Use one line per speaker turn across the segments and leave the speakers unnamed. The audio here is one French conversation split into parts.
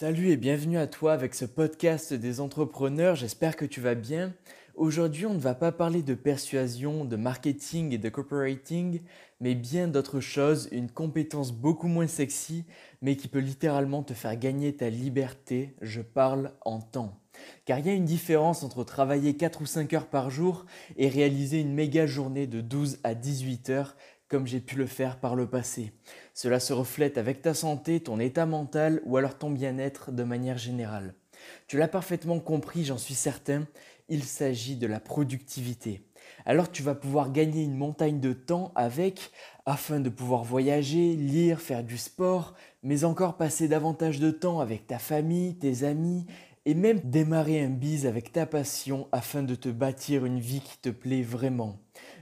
Salut et bienvenue à toi avec ce podcast des entrepreneurs, j'espère que tu vas bien. Aujourd'hui on ne va pas parler de persuasion, de marketing et de copywriting, mais bien d'autres choses, une compétence beaucoup moins sexy, mais qui peut littéralement te faire gagner ta liberté, je parle en temps. Car il y a une différence entre travailler 4 ou 5 heures par jour et réaliser une méga journée de 12 à 18 heures comme j'ai pu le faire par le passé. Cela se reflète avec ta santé, ton état mental ou alors ton bien-être de manière générale. Tu l'as parfaitement compris, j'en suis certain, il s'agit de la productivité. Alors tu vas pouvoir gagner une montagne de temps avec afin de pouvoir voyager, lire, faire du sport, mais encore passer davantage de temps avec ta famille, tes amis et même démarrer un bise avec ta passion afin de te bâtir une vie qui te plaît vraiment.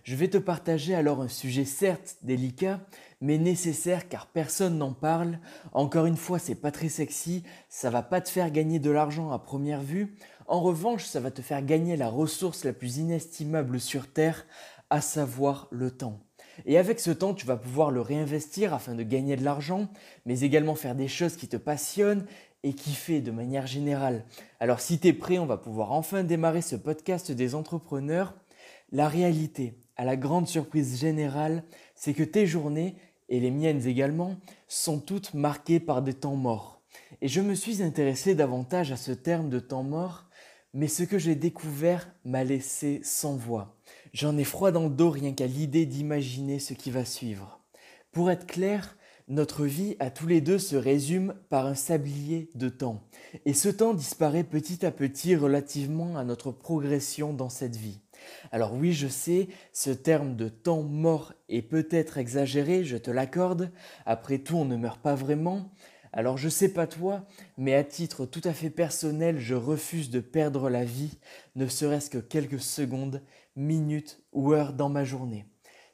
Je vais te partager alors un sujet certes délicat, mais nécessaire car personne n'en parle. Encore une fois, c'est pas très sexy, ça va pas te faire gagner de l'argent à première vue. En revanche, ça va te faire gagner la ressource la plus inestimable sur terre, à savoir le temps. Et avec ce temps, tu vas pouvoir le réinvestir afin de gagner de l'argent, mais également faire des choses qui te passionnent et kiffer de manière générale. Alors si tu es prêt, on va pouvoir enfin démarrer ce podcast des entrepreneurs. La réalité, à la grande surprise générale, c'est que tes journées, et les miennes également, sont toutes marquées par des temps morts. Et je me suis intéressé davantage à ce terme de temps mort, mais ce que j'ai découvert m'a laissé sans voix. J'en ai froid dans le dos rien qu'à l'idée d'imaginer ce qui va suivre. Pour être clair, notre vie à tous les deux se résume par un sablier de temps. Et ce temps disparaît petit à petit relativement à notre progression dans cette vie. Alors oui, je sais, ce terme de temps mort est peut-être exagéré, je te l'accorde. Après tout, on ne meurt pas vraiment. Alors je sais pas toi, mais à titre tout à fait personnel, je refuse de perdre la vie, ne serait-ce que quelques secondes, minutes ou heures dans ma journée.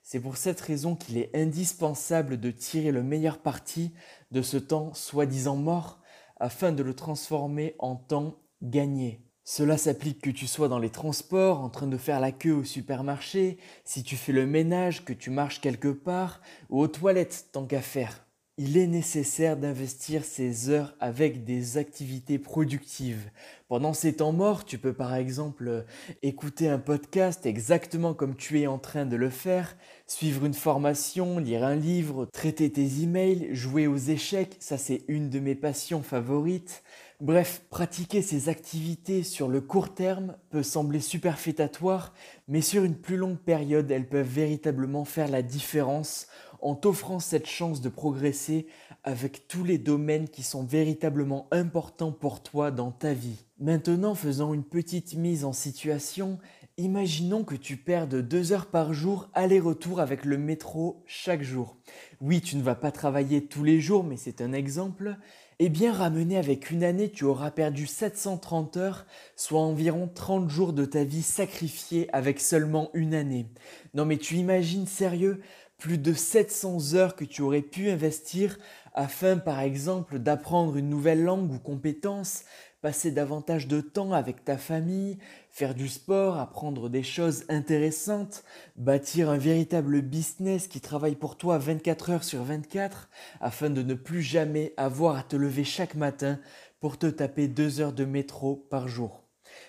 C'est pour cette raison qu'il est indispensable de tirer le meilleur parti de ce temps soi-disant mort afin de le transformer en temps gagné. Cela s'applique que tu sois dans les transports, en train de faire la queue au supermarché, si tu fais le ménage, que tu marches quelque part, ou aux toilettes tant qu'à faire il est nécessaire d'investir ces heures avec des activités productives. Pendant ces temps morts, tu peux par exemple écouter un podcast exactement comme tu es en train de le faire, suivre une formation, lire un livre, traiter tes emails, jouer aux échecs, ça c'est une de mes passions favorites. Bref, pratiquer ces activités sur le court terme peut sembler superfétatoire, mais sur une plus longue période, elles peuvent véritablement faire la différence en t'offrant cette chance de progresser avec tous les domaines qui sont véritablement importants pour toi dans ta vie. Maintenant, faisons une petite mise en situation. Imaginons que tu perdes deux heures par jour aller-retour avec le métro chaque jour. Oui, tu ne vas pas travailler tous les jours, mais c'est un exemple. Eh bien, ramené avec une année, tu auras perdu 730 heures, soit environ 30 jours de ta vie sacrifiés avec seulement une année. Non mais tu imagines sérieux plus de 700 heures que tu aurais pu investir afin par exemple d'apprendre une nouvelle langue ou compétence, passer davantage de temps avec ta famille, faire du sport, apprendre des choses intéressantes, bâtir un véritable business qui travaille pour toi 24 heures sur 24 afin de ne plus jamais avoir à te lever chaque matin pour te taper deux heures de métro par jour.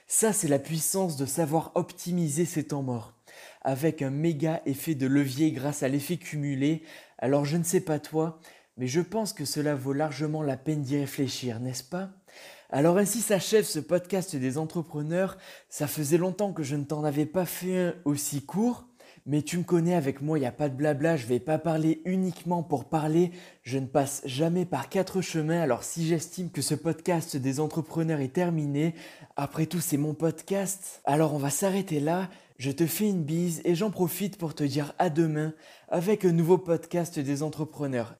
Ça, c'est la puissance de savoir optimiser ses temps morts avec un méga effet de levier grâce à l'effet cumulé. Alors je ne sais pas toi, mais je pense que cela vaut largement la peine d'y réfléchir, n'est-ce pas? Alors ainsi s'achève ce podcast des entrepreneurs. Ça faisait longtemps que je ne t'en avais pas fait un aussi court. Mais tu me connais avec moi, il n'y a pas de blabla, je vais pas parler uniquement pour parler, je ne passe jamais par quatre chemins, alors si j'estime que ce podcast des entrepreneurs est terminé, après tout c'est mon podcast, alors on va s'arrêter là, je te fais une bise et j'en profite pour te dire à demain avec un nouveau podcast des entrepreneurs.